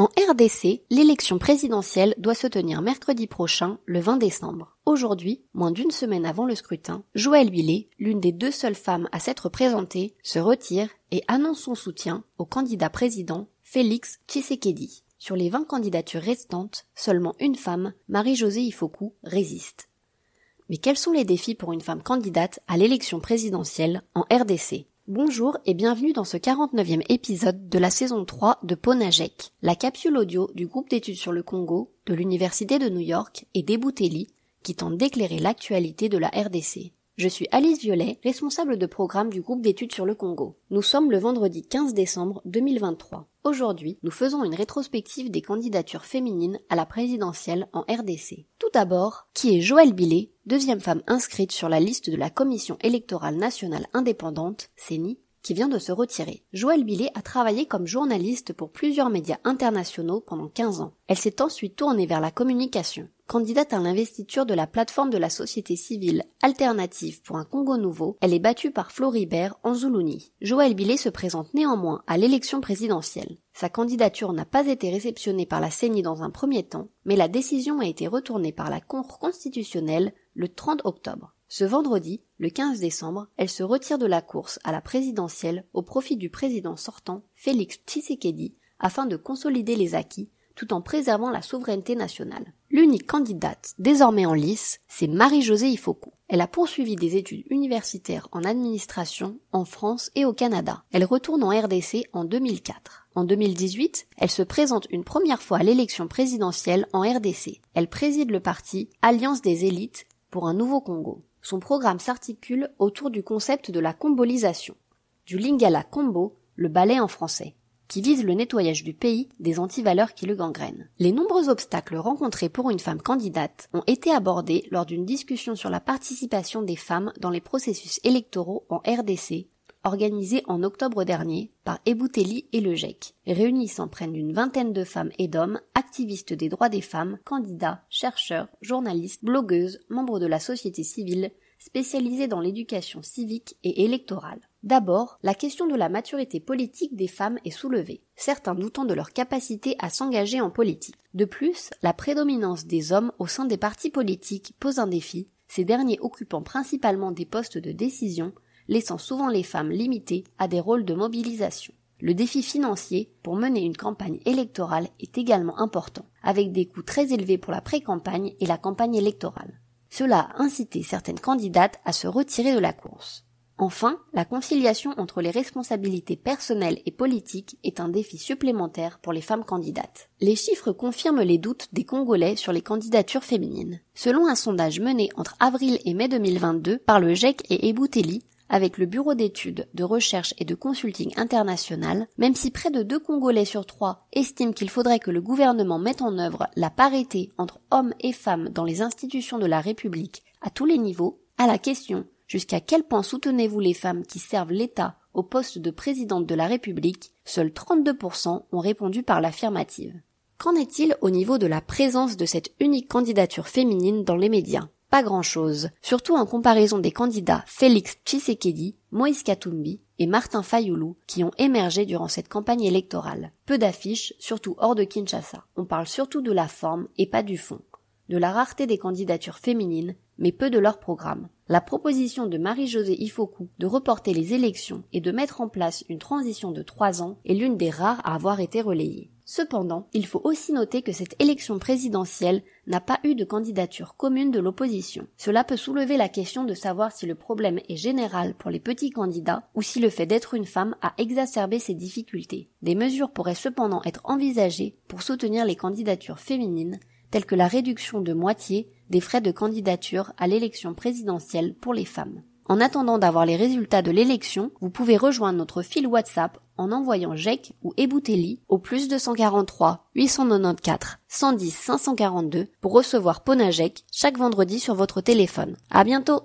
En RDC, l'élection présidentielle doit se tenir mercredi prochain, le 20 décembre. Aujourd'hui, moins d'une semaine avant le scrutin, Joëlle Billet, l'une des deux seules femmes à s'être présentée, se retire et annonce son soutien au candidat président Félix Tshisekedi. Sur les 20 candidatures restantes, seulement une femme, Marie-Josée Ifoku, résiste. Mais quels sont les défis pour une femme candidate à l'élection présidentielle en RDC Bonjour et bienvenue dans ce 49e épisode de la saison 3 de Ponajek, la capsule audio du groupe d'études sur le Congo de l'Université de New York et d'Ebouteli qui tente d'éclairer l'actualité de la RDC. Je suis Alice Violet, responsable de programme du groupe d'études sur le Congo. Nous sommes le vendredi 15 décembre 2023. Aujourd'hui, nous faisons une rétrospective des candidatures féminines à la présidentielle en RDC. Tout d'abord, qui est Joëlle Billet, deuxième femme inscrite sur la liste de la Commission électorale nationale indépendante, CENI, qui vient de se retirer. Joëlle Billet a travaillé comme journaliste pour plusieurs médias internationaux pendant 15 ans. Elle s'est ensuite tournée vers la communication. Candidate à l'investiture de la plateforme de la société civile alternative pour un Congo nouveau, elle est battue par Floribert Anzoulouni. Joël Billet se présente néanmoins à l'élection présidentielle. Sa candidature n'a pas été réceptionnée par la CENI dans un premier temps, mais la décision a été retournée par la Cour constitutionnelle le 30 octobre. Ce vendredi, le 15 décembre, elle se retire de la course à la présidentielle au profit du président sortant, Félix Tshisekedi, afin de consolider les acquis tout en préservant la souveraineté nationale. L'unique candidate désormais en lice, c'est Marie-Josée Ifoku. Elle a poursuivi des études universitaires en administration en France et au Canada. Elle retourne en RDC en 2004. En 2018, elle se présente une première fois à l'élection présidentielle en RDC. Elle préside le parti Alliance des élites pour un nouveau Congo. Son programme s'articule autour du concept de la combolisation, du lingala combo, le ballet en français qui vise le nettoyage du pays des antivaleurs qui le gangrènent. Les nombreux obstacles rencontrés pour une femme candidate ont été abordés lors d'une discussion sur la participation des femmes dans les processus électoraux en RDC, organisée en octobre dernier par Ebouteli et le GEC, réunissant près d'une vingtaine de femmes et d'hommes, activistes des droits des femmes, candidats, chercheurs, journalistes, blogueuses, membres de la société civile, spécialisés dans l'éducation civique et électorale. D'abord, la question de la maturité politique des femmes est soulevée, certains doutant de leur capacité à s'engager en politique. De plus, la prédominance des hommes au sein des partis politiques pose un défi, ces derniers occupant principalement des postes de décision, laissant souvent les femmes limitées à des rôles de mobilisation. Le défi financier pour mener une campagne électorale est également important, avec des coûts très élevés pour la pré-campagne et la campagne électorale. Cela a incité certaines candidates à se retirer de la course. Enfin, la conciliation entre les responsabilités personnelles et politiques est un défi supplémentaire pour les femmes candidates. Les chiffres confirment les doutes des Congolais sur les candidatures féminines. Selon un sondage mené entre avril et mai 2022 par le GEC et Ebouteli, avec le Bureau d'études, de recherche et de consulting international, même si près de deux Congolais sur trois estiment qu'il faudrait que le gouvernement mette en œuvre la parité entre hommes et femmes dans les institutions de la République à tous les niveaux, à la question Jusqu'à quel point soutenez-vous les femmes qui servent l'État au poste de présidente de la République? Seuls 32% ont répondu par l'affirmative. Qu'en est-il au niveau de la présence de cette unique candidature féminine dans les médias? Pas grand-chose, surtout en comparaison des candidats Félix Tshisekedi, Moïse Katumbi et Martin Fayoulou qui ont émergé durant cette campagne électorale. Peu d'affiches, surtout hors de Kinshasa. On parle surtout de la forme et pas du fond, de la rareté des candidatures féminines mais peu de leur programme. La proposition de Marie-Josée Ifoku de reporter les élections et de mettre en place une transition de trois ans est l'une des rares à avoir été relayée. Cependant, il faut aussi noter que cette élection présidentielle n'a pas eu de candidature commune de l'opposition. Cela peut soulever la question de savoir si le problème est général pour les petits candidats ou si le fait d'être une femme a exacerbé ces difficultés. Des mesures pourraient cependant être envisagées pour soutenir les candidatures féminines, telles que la réduction de moitié des frais de candidature à l'élection présidentielle pour les femmes. En attendant d'avoir les résultats de l'élection, vous pouvez rejoindre notre fil WhatsApp en envoyant JEC ou Ebouteli au plus 243 894 110 542 pour recevoir Ponajek chaque vendredi sur votre téléphone. À bientôt!